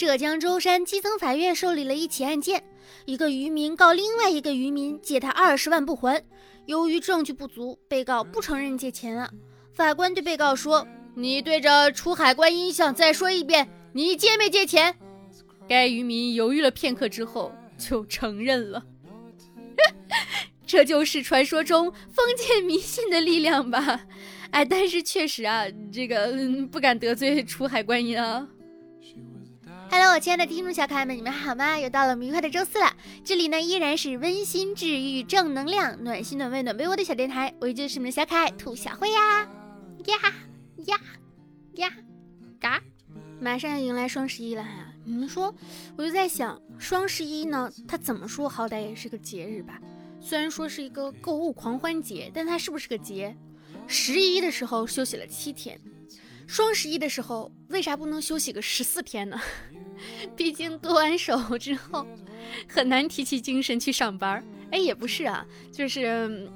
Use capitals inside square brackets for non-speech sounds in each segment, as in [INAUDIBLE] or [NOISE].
浙江舟山基层法院受理了一起案件，一个渔民告另外一个渔民借他二十万不还，由于证据不足，被告不承认借钱啊。法官对被告说：“你对着出海观音像再说一遍，你借没借钱？”该渔民犹豫了片刻之后就承认了。[LAUGHS] 这就是传说中封建迷信的力量吧？哎，但是确实啊，这个不敢得罪出海观音啊。Hello，我亲爱的听众小可爱们，你们好吗？又到了我们愉快的周四了。这里呢依然是温馨治愈、正能量、暖心暖胃暖被窝的小电台，我依旧是你们的小可爱兔小慧呀呀呀呀！嘎！马上要迎来双十一了哈，你们说，我就在想，双十一呢，它怎么说好歹也是个节日吧？虽然说是一个购物狂欢节，但它是不是个节？十一的时候休息了七天，双十一的时候为啥不能休息个十四天呢？[LAUGHS] 毕竟 [LAUGHS] 剁完手之后很难提起精神去上班。哎，也不是啊，就是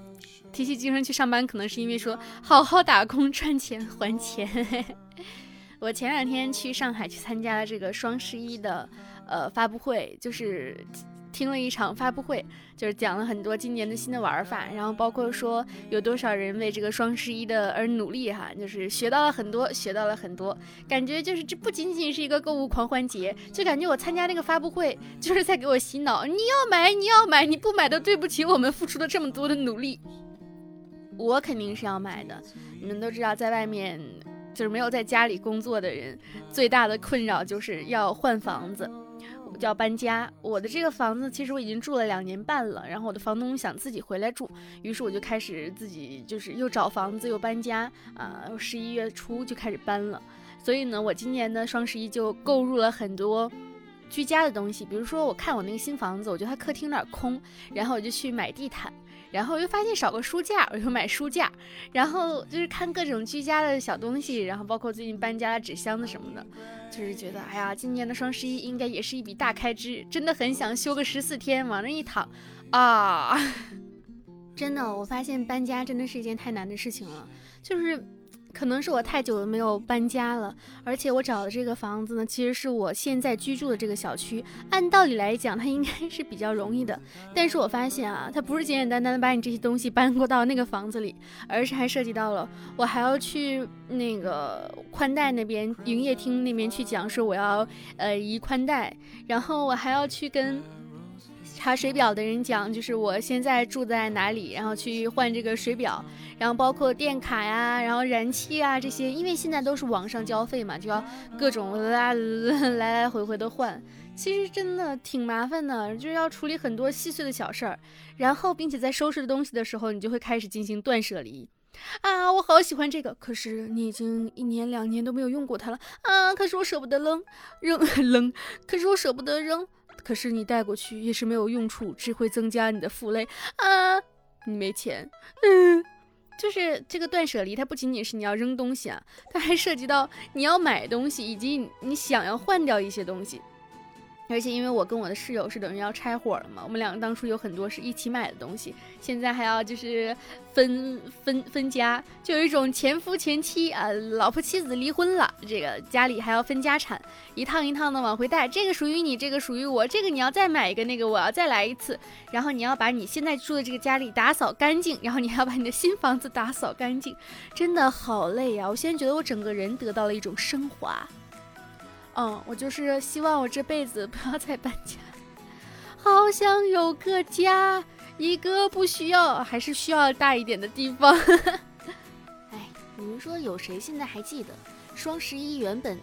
提起精神去上班，可能是因为说好好打工赚钱还钱。[LAUGHS] 我前两天去上海去参加了这个双十一的呃发布会，就是。听了一场发布会，就是讲了很多今年的新的玩法，然后包括说有多少人为这个双十一的而努力哈，就是学到了很多，学到了很多，感觉就是这不仅仅是一个购物狂欢节，就感觉我参加那个发布会就是在给我洗脑，你要买你要买，你不买都对不起我们付出了这么多的努力。我肯定是要买的，你们都知道，在外面就是没有在家里工作的人，最大的困扰就是要换房子。就要搬家，我的这个房子其实我已经住了两年半了，然后我的房东想自己回来住，于是我就开始自己就是又找房子又搬家啊，十一月初就开始搬了，所以呢，我今年的双十一就购入了很多居家的东西，比如说我看我那个新房子，我觉得它客厅有点空，然后我就去买地毯。然后又发现少个书架，我就买书架。然后就是看各种居家的小东西，然后包括最近搬家的纸箱子什么的，就是觉得哎呀，今年的双十一应该也是一笔大开支，真的很想休个十四天，往那一躺啊！[LAUGHS] 真的，我发现搬家真的是一件太难的事情了，就是。可能是我太久了没有搬家了，而且我找的这个房子呢，其实是我现在居住的这个小区。按道理来讲，它应该是比较容易的。但是我发现啊，它不是简简单单的把你这些东西搬过到那个房子里，而是还涉及到了我还要去那个宽带那边营业厅那边去讲说我要呃移宽带，然后我还要去跟。查水表的人讲，就是我现在住在哪里，然后去换这个水表，然后包括电卡呀，然后燃气啊这些，因为现在都是网上交费嘛，就要各种啦来来回回的换，其实真的挺麻烦的，就是要处理很多细碎的小事儿，然后并且在收拾东西的时候，你就会开始进行断舍离，啊，我好喜欢这个，可是你已经一年两年都没有用过它了，啊，可是我舍不得扔扔 [LAUGHS] 扔，可是我舍不得扔。可是你带过去也是没有用处，只会增加你的负累啊！你没钱，嗯，就是这个断舍离，它不仅仅是你要扔东西啊，它还涉及到你要买东西，以及你想要换掉一些东西。而且因为我跟我的室友是等于要拆伙了嘛，我们两个当初有很多是一起买的东西，现在还要就是分分分家，就有一种前夫前妻啊，老婆妻子离婚了，这个家里还要分家产，一趟一趟的往回带，这个属于你，这个属于我，这个你要再买一个，那个我要再来一次，然后你要把你现在住的这个家里打扫干净，然后你还要把你的新房子打扫干净，真的好累呀！我现在觉得我整个人得到了一种升华。嗯，我就是希望我这辈子不要再搬家，好想有个家，一个不需要，还是需要大一点的地方。[LAUGHS] 哎，你们说有谁现在还记得双十一原本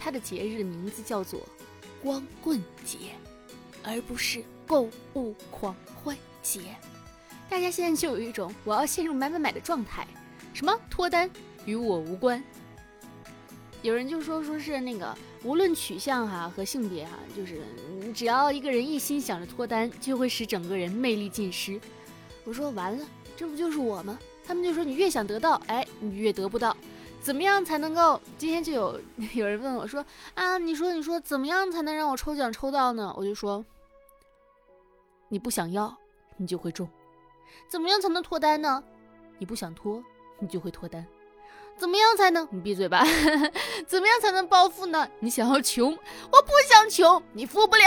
它的节日名字叫做光棍节，而不是购物狂欢节？大家现在就有一种我要陷入买买买的状态，什么脱单与我无关。有人就说说是那个无论取向哈和性别哈，就是只要一个人一心想着脱单，就会使整个人魅力尽失。我说完了，这不就是我吗？他们就说你越想得到，哎，你越得不到。怎么样才能够？今天就有 [LAUGHS] 有人问我说啊，你说你说怎么样才能让我抽奖抽到呢？我就说你不想要，你就会中。怎么样才能脱单呢？你不想脱，你就会脱单。怎么样才能你闭嘴吧？[LAUGHS] 怎么样才能暴富呢？你想要穷，我不想穷，你富不了。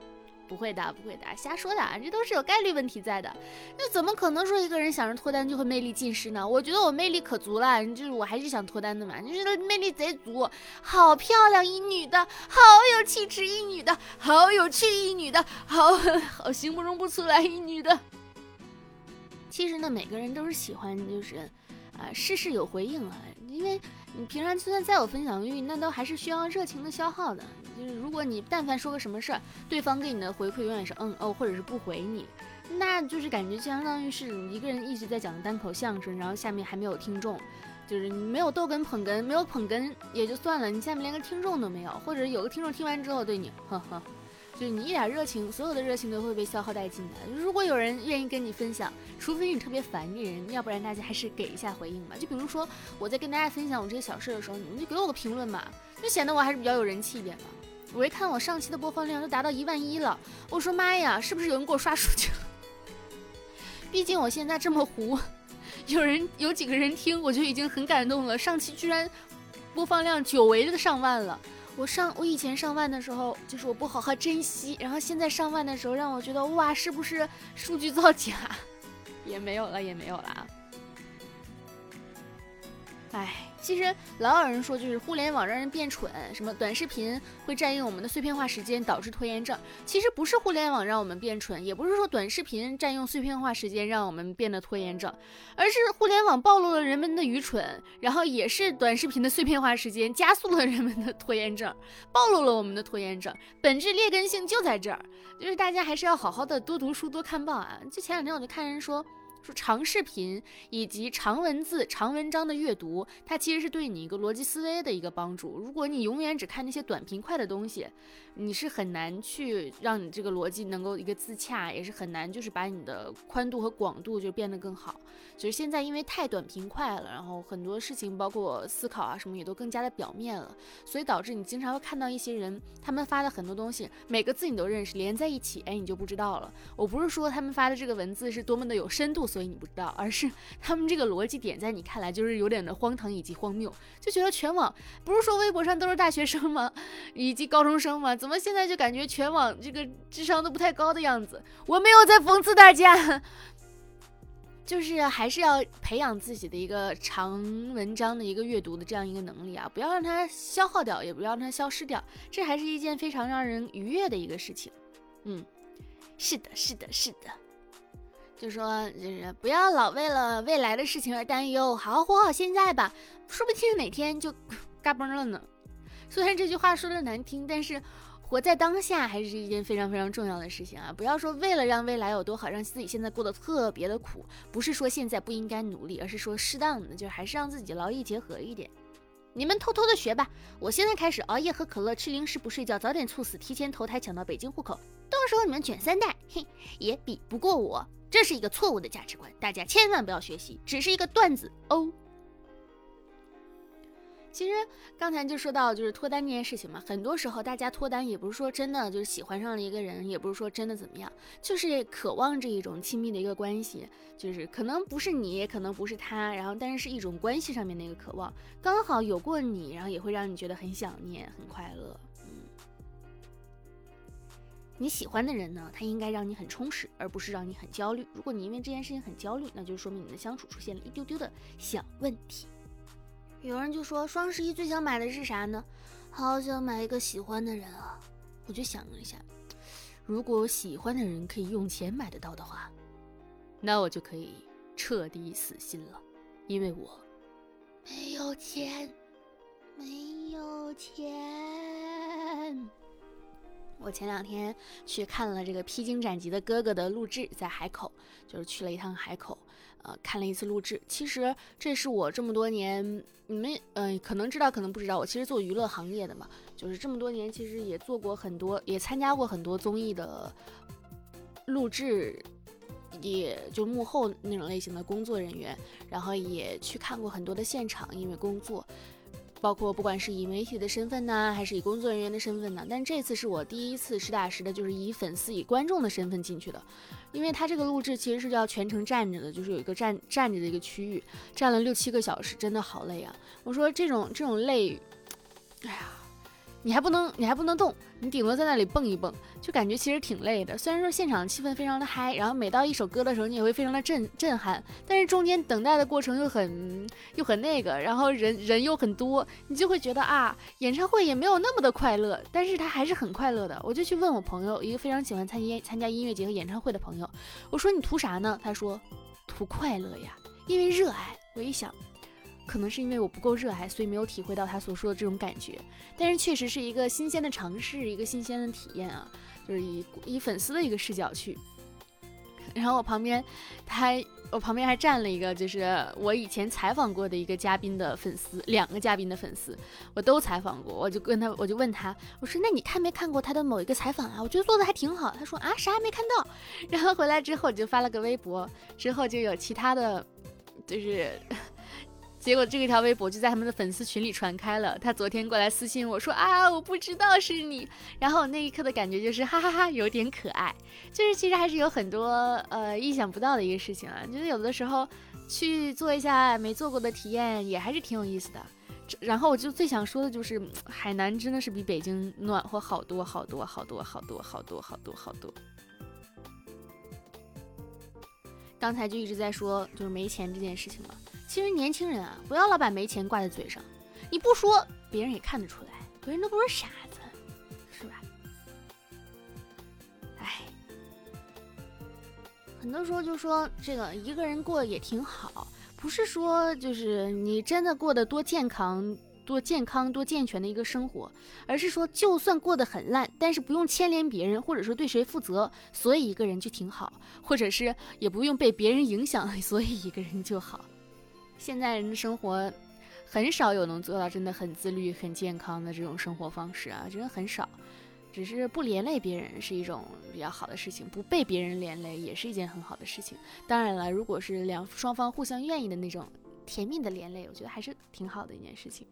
[LAUGHS] 不会的，不会的，瞎说的，这都是有概率问题在的。那怎么可能说一个人想着脱单就会魅力尽失呢？我觉得我魅力可足了，就是我还是想脱单的嘛，就是魅力贼足，好漂亮一女的，好有气质一女的，好有趣一女的，好 [LAUGHS] 好形容不出来一女的。其实呢，每个人都是喜欢，就是啊，事事有回应啊，因为你平常就算再有分享欲，那都还是需要热情的消耗的。就是如果你但凡说个什么事儿，对方给你的回馈永远是嗯哦，或者是不回你，那就是感觉相当于是一个人一直在讲单口相声，然后下面还没有听众，就是你没有逗哏捧哏，没有捧哏也就算了，你下面连个听众都没有，或者有个听众听完之后对你呵呵，就是你一点热情，所有的热情都会被消耗殆尽的。如果有人愿意跟你分享，除非你特别烦这人，要不然大家还是给一下回应吧。就比如说我在跟大家分享我这些小事的时候，你们就给我个评论嘛，就显得我还是比较有人气一点嘛。我一看我上期的播放量都达到一万一了，我说妈呀，是不是有人给我刷数据了？[LAUGHS] 毕竟我现在这么糊，有人有几个人听我就已经很感动了。上期居然播放量久违的上万了，我上我以前上万的时候就是我不好好珍惜，然后现在上万的时候让我觉得哇，是不是数据造假？[LAUGHS] 也没有了，也没有了啊。哎。其实老有人说，就是互联网让人变蠢，什么短视频会占用我们的碎片化时间，导致拖延症。其实不是互联网让我们变蠢，也不是说短视频占用碎片化时间让我们变得拖延症，而是互联网暴露了人们的愚蠢，然后也是短视频的碎片化时间加速了人们的拖延症，暴露了我们的拖延症。本质劣根性就在这儿，就是大家还是要好好的多读书、多看报啊。就前两天我就看人说。说长视频以及长文字、长文章的阅读，它其实是对你一个逻辑思维的一个帮助。如果你永远只看那些短平快的东西，你是很难去让你这个逻辑能够一个自洽，也是很难就是把你的宽度和广度就变得更好。就是现在因为太短平快了，然后很多事情包括思考啊什么也都更加的表面了，所以导致你经常会看到一些人他们发的很多东西，每个字你都认识，连在一起，哎，你就不知道了。我不是说他们发的这个文字是多么的有深度。所以你不知道，而是 [LAUGHS] 他们这个逻辑点在你看来就是有点的荒唐以及荒谬，就觉得全网不是说微博上都是大学生吗？[LAUGHS] 以及高中生吗？怎么现在就感觉全网这个智商都不太高的样子？我没有在讽刺大家，[LAUGHS] 就是还是要培养自己的一个长文章的一个阅读的这样一个能力啊，不要让它消耗掉，也不要让它消失掉，这还是一件非常让人愉悦的一个事情。嗯，是的，是的，是的。就说就是不要老为了未来的事情而担忧，好好活好现在吧，说不定哪天就 [LAUGHS] 嘎嘣了呢。虽然这句话说的难听，但是活在当下还是一件非常非常重要的事情啊！不要说为了让未来有多好，让自己现在过得特别的苦，不是说现在不应该努力，而是说适当的，就是还是让自己劳逸结合一点。你们偷偷的学吧，我现在开始熬夜喝可乐，吃零食不睡觉，早点猝死，提前投胎抢到北京户口，到时候你们卷三代，嘿，也比不过我。这是一个错误的价值观，大家千万不要学习，只是一个段子哦。其实刚才就说到就是脱单这件事情嘛，很多时候大家脱单也不是说真的就是喜欢上了一个人，也不是说真的怎么样，就是渴望这一种亲密的一个关系，就是可能不是你，也可能不是他，然后但是是一种关系上面的一个渴望，刚好有过你，然后也会让你觉得很想念，很快乐。嗯你喜欢的人呢，他应该让你很充实，而不是让你很焦虑。如果你因为这件事情很焦虑，那就说明你的相处出现了一丢丢的小问题。有人就说双十一最想买的是啥呢？好想买一个喜欢的人啊！我就想了一下，如果喜欢的人可以用钱买得到的话，那我就可以彻底死心了，因为我没有钱，没有钱。我前两天去看了这个《披荆斩棘的哥哥》的录制，在海口，就是去了一趟海口，呃，看了一次录制。其实这是我这么多年，你们嗯可能知道，可能不知道，我其实做娱乐行业的嘛，就是这么多年，其实也做过很多，也参加过很多综艺的录制，也就幕后那种类型的工作人员，然后也去看过很多的现场，因为工作。包括不管是以媒体的身份呢，还是以工作人员的身份呢，但这次是我第一次实打实的，就是以粉丝、以观众的身份进去的，因为他这个录制其实是要全程站着的，就是有一个站站着的一个区域，站了六七个小时，真的好累啊！我说这种这种累，哎呀。你还不能，你还不能动，你顶多在那里蹦一蹦，就感觉其实挺累的。虽然说现场气氛非常的嗨，然后每到一首歌的时候，你也会非常的震震撼，但是中间等待的过程又很又很那个，然后人人又很多，你就会觉得啊，演唱会也没有那么的快乐，但是他还是很快乐的。我就去问我朋友，一个非常喜欢参加参加音乐节和演唱会的朋友，我说你图啥呢？他说图快乐呀，因为热爱。我一想。可能是因为我不够热爱，所以没有体会到他所说的这种感觉。但是确实是一个新鲜的尝试，一个新鲜的体验啊，就是以以粉丝的一个视角去。然后我旁边，他我旁边还站了一个，就是我以前采访过的一个嘉宾的粉丝，两个嘉宾的粉丝，我都采访过。我就跟他，我就问他，我说：“那你看没看过他的某一个采访啊？我觉得做的还挺好。”他说：“啊，啥也没看到。[LAUGHS] ”然后回来之后就发了个微博，之后就有其他的，就是。结果这个条微博就在他们的粉丝群里传开了。他昨天过来私信我说啊，我不知道是你。然后我那一刻的感觉就是哈哈哈，有点可爱。就是其实还是有很多呃意想不到的一个事情啊。就是有的时候去做一下没做过的体验，也还是挺有意思的。然后我就最想说的就是，海南真的是比北京暖和好多好多好多好多好多好多好多。刚才就一直在说就是没钱这件事情了。[LAUGHS] 其实年轻人啊，不要老把没钱挂在嘴上，你不说，别人也看得出来，别人都不是傻子，是吧？哎，很多时候就说这个一个人过也挺好，不是说就是你真的过得多健康、多健康、多健全的一个生活，而是说就算过得很烂，但是不用牵连别人，或者说对谁负责，所以一个人就挺好，或者是也不用被别人影响，[LAUGHS] 所以一个人就好。现在人的生活，很少有能做到真的很自律、很健康的这种生活方式啊，真的很少。只是不连累别人是一种比较好的事情，不被别人连累也是一件很好的事情。当然了，如果是两双方互相愿意的那种甜蜜的连累，我觉得还是挺好的一件事情。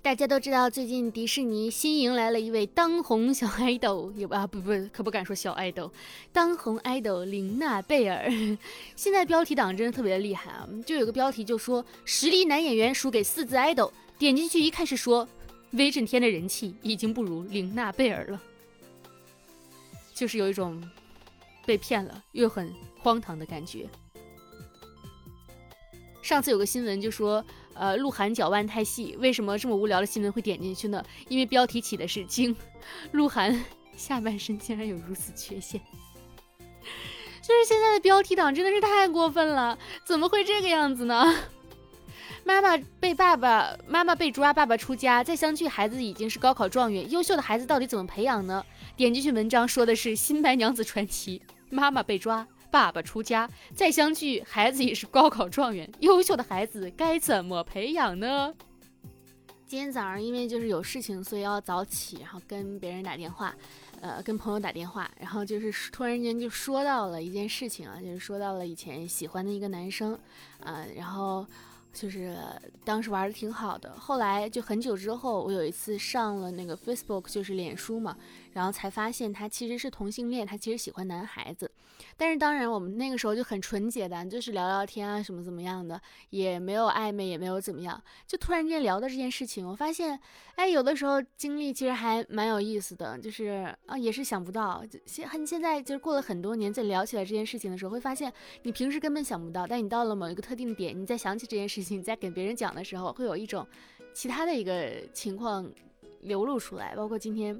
大家都知道，最近迪士尼新迎来了一位当红小爱豆，有啊不不可不敢说小爱豆，当红爱豆玲娜贝尔。[LAUGHS] 现在标题党真的特别的厉害啊！就有个标题就说实力男演员输给四字爱豆，点进去一看是说威震天的人气已经不如玲娜贝尔了，就是有一种被骗了又很荒唐的感觉。上次有个新闻就说。呃，鹿晗脚腕太细，为什么这么无聊的新闻会点进去呢？因为标题起的是“惊，鹿晗 [LAUGHS] 下半身竟然有如此缺陷”，就是现在的标题党真的是太过分了，怎么会这个样子呢？妈妈被爸爸，妈妈被抓，爸爸出家，再相聚，孩子已经是高考状元，优秀的孩子到底怎么培养呢？点进去文章说的是《新白娘子传奇》，妈妈被抓。爸爸出家再相聚，孩子也是高考状元，优秀的孩子该怎么培养呢？今天早上因为就是有事情，所以要早起，然后跟别人打电话，呃，跟朋友打电话，然后就是突然间就说到了一件事情啊，就是说到了以前喜欢的一个男生，呃，然后。就是当时玩的挺好的，后来就很久之后，我有一次上了那个 Facebook，就是脸书嘛，然后才发现他其实是同性恋，他其实喜欢男孩子。但是当然我们那个时候就很纯洁的，就是聊聊天啊什么怎么样的，也没有暧昧，也没有怎么样，就突然间聊到这件事情，我发现，哎，有的时候经历其实还蛮有意思的，就是啊，也是想不到，现很现在就是过了很多年再聊起来这件事情的时候，会发现你平时根本想不到，但你到了某一个特定点，你再想起这件事。事情在给别人讲的时候，会有一种其他的一个情况流露出来。包括今天，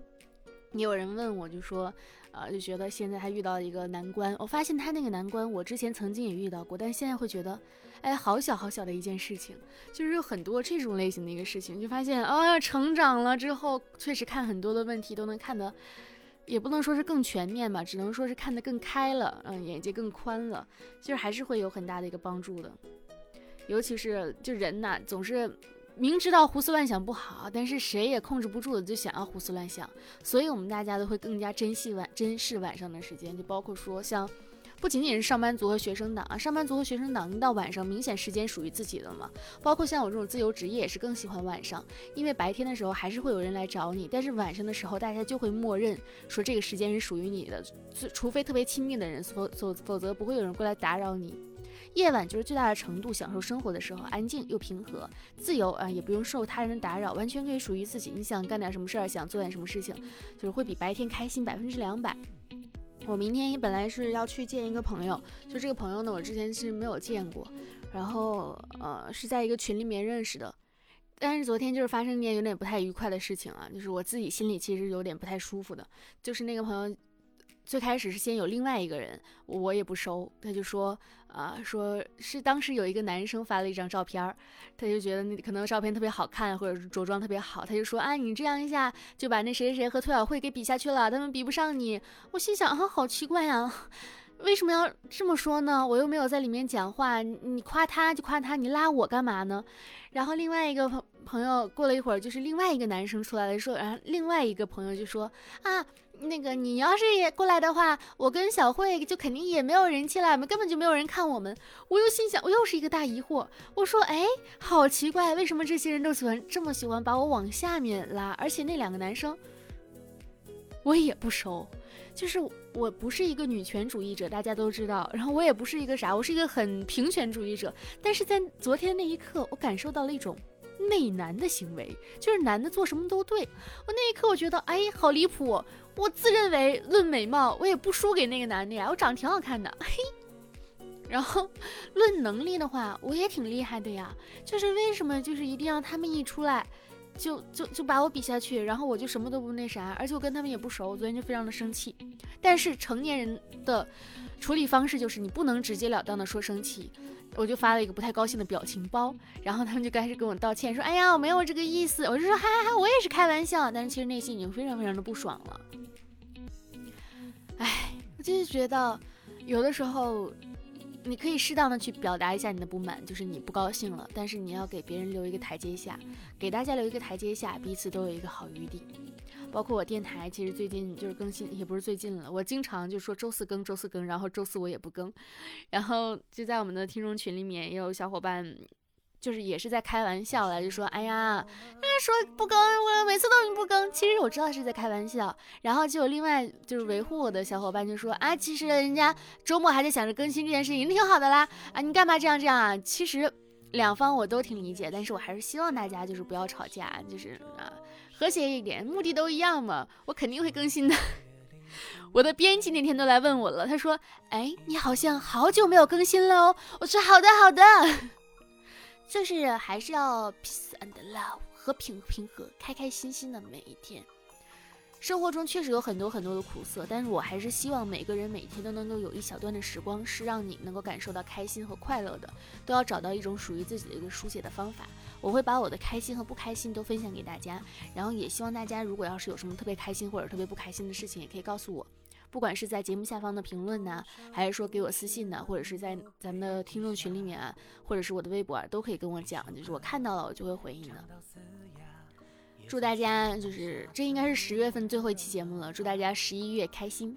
也有人问我，就说，呃，就觉得现在他遇到一个难关。我发现他那个难关，我之前曾经也遇到过，但现在会觉得，哎，好小好小的一件事情，就是有很多这种类型的一个事情，就发现，哦，成长了之后，确实看很多的问题都能看得，也不能说是更全面吧，只能说是看得更开了，嗯，眼界更宽了，其实还是会有很大的一个帮助的。尤其是就人呐，总是明知道胡思乱想不好，但是谁也控制不住的就想要胡思乱想，所以我们大家都会更加珍惜晚珍视晚上的时间，就包括说像不仅仅是上班族和学生党啊，上班族和学生党一到晚上，明显时间属于自己的嘛。包括像我这种自由职业，也是更喜欢晚上，因为白天的时候还是会有人来找你，但是晚上的时候，大家就会默认说这个时间是属于你的，除非特别亲密的人，否否否则不会有人过来打扰你。夜晚就是最大的程度享受生活的时候，安静又平和，自由啊，也不用受他人的打扰，完全可以属于自己。你想干点什么事儿，想做点什么事情，就是会比白天开心百分之两百。我明天本来是要去见一个朋友，就这个朋友呢，我之前是没有见过，然后呃是在一个群里面认识的，但是昨天就是发生一件有点不太愉快的事情啊，就是我自己心里其实有点不太舒服的，就是那个朋友。最开始是先有另外一个人，我也不收，他就说，啊，说是当时有一个男生发了一张照片，他就觉得那可能照片特别好看，或者是着装特别好，他就说，啊，你这样一下就把那谁谁谁和崔小慧给比下去了，他们比不上你。我心想，啊，好奇怪呀，[LAUGHS] 为什么要这么说呢？我又没有在里面讲话，你夸他就夸他，你拉我干嘛呢？然后另外一个朋友过了一会儿，就是另外一个男生出来了，说，然后另外一个朋友就说，啊。那个，你要是也过来的话，我跟小慧就肯定也没有人气了，根本就没有人看我们。我又心想，我又是一个大疑惑。我说，哎，好奇怪，为什么这些人都喜欢这么喜欢把我往下面拉？而且那两个男生，我也不熟。就是我不是一个女权主义者，大家都知道。然后我也不是一个啥，我是一个很平权主义者。但是在昨天那一刻，我感受到了一种。媚男的行为就是男的做什么都对，我那一刻我觉得哎好离谱，我自认为论美貌我也不输给那个男的呀，我长得挺好看的，嘿。然后论能力的话，我也挺厉害的呀，就是为什么就是一定要他们一出来，就就就把我比下去，然后我就什么都不那啥，而且我跟他们也不熟，我昨天就非常的生气。但是成年人的处理方式就是你不能直截了当的说生气。我就发了一个不太高兴的表情包，然后他们就开始跟我道歉，说：“哎呀，我没有这个意思。”我就说：“哈哈哈，我也是开玩笑。”但是其实内心已经非常非常的不爽了。哎，我就是觉得，有的时候你可以适当的去表达一下你的不满，就是你不高兴了，但是你要给别人留一个台阶下，给大家留一个台阶下，彼此都有一个好余地。包括我电台，其实最近就是更新，也不是最近了。我经常就说周四更，周四更，然后周四我也不更。然后就在我们的听众群里面，也有小伙伴，就是也是在开玩笑了，就说：“哎呀，人家说不更，我每次都不更。”其实我知道是在开玩笑。然后就有另外就是维护我的小伙伴就说：“啊，其实人家周末还在想着更新这件事情，挺好的啦。啊，你干嘛这样这样啊？其实两方我都挺理解，但是我还是希望大家就是不要吵架，就是啊。”和谐一点，目的都一样嘛，我肯定会更新的。[LAUGHS] 我的编辑那天都来问我了，他说：“哎，你好像好久没有更新了哦。”我说：“好的，好的，[LAUGHS] 就是还是要 peace and love，和平平和，开开心心的每一天。”生活中确实有很多很多的苦涩，但是我还是希望每个人每天都能够有一小段的时光，是让你能够感受到开心和快乐的，都要找到一种属于自己的一个书写的方法。我会把我的开心和不开心都分享给大家，然后也希望大家如果要是有什么特别开心或者特别不开心的事情，也可以告诉我，不管是在节目下方的评论呢，还是说给我私信呢，或者是在咱们的听众群里面啊，或者是我的微博啊，都可以跟我讲，就是我看到了我就会回应的。祝大家就是这应该是十月份最后一期节目了。祝大家十一月开心，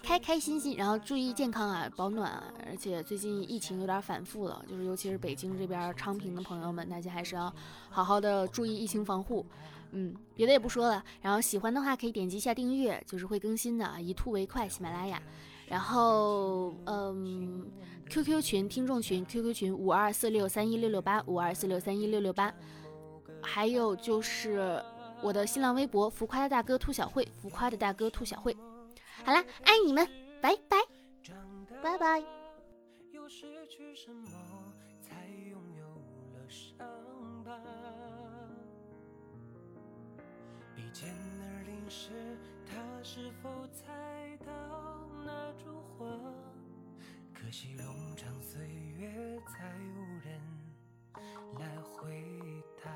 开开心心，然后注意健康啊，保暖啊。而且最近疫情有点反复了，就是尤其是北京这边昌平的朋友们，大家还是要好好的注意疫情防护。嗯，别的也不说了。然后喜欢的话可以点击一下订阅，就是会更新的啊，一兔为快，喜马拉雅。然后嗯，QQ 群听众群，QQ 群五二四六三一六六八五二四六三一六六八。还有就是我的新浪微博“浮夸的大哥兔小慧”，浮夸的大哥兔小慧。好啦，爱你们，拜拜，拜拜。剑而临时，他是否猜到那烛火？可惜冗长岁月，再无人来回答。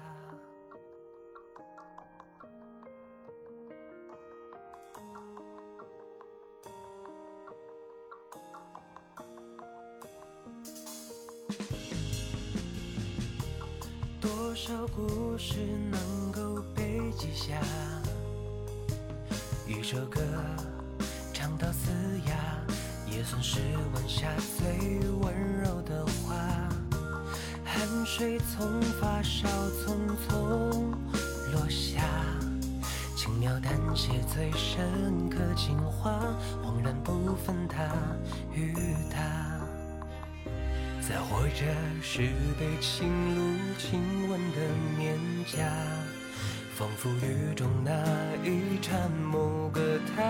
多少故事能够被记下？一首歌唱到嘶哑，也算是晚霞最温柔的花。汗水从发梢匆匆落下，轻描淡写最深刻情话，恍然不分他与她。在活着是被情路亲吻的面颊，仿佛雨中那一盏某个他。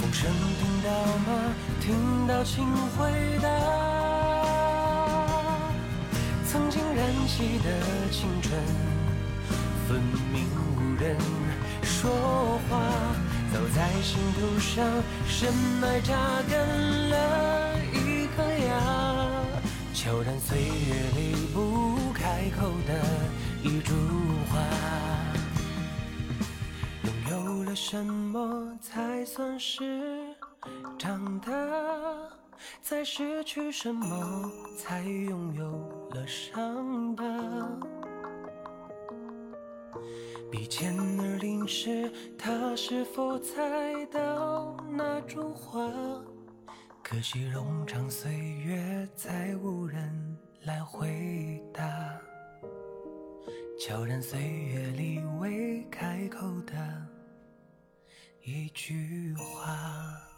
风声听到吗？听到请回答。曾经燃起的青春，分明无人说话。走在心头上深埋扎根了一颗芽，悄然岁月里不开口的一株花。拥有了什么才算是长大？在失去什么才拥有了伤疤？笔尖而淋湿，他是否猜到那株花？可惜冗长岁月，再无人来回答。悄然岁月里未开口的一句话。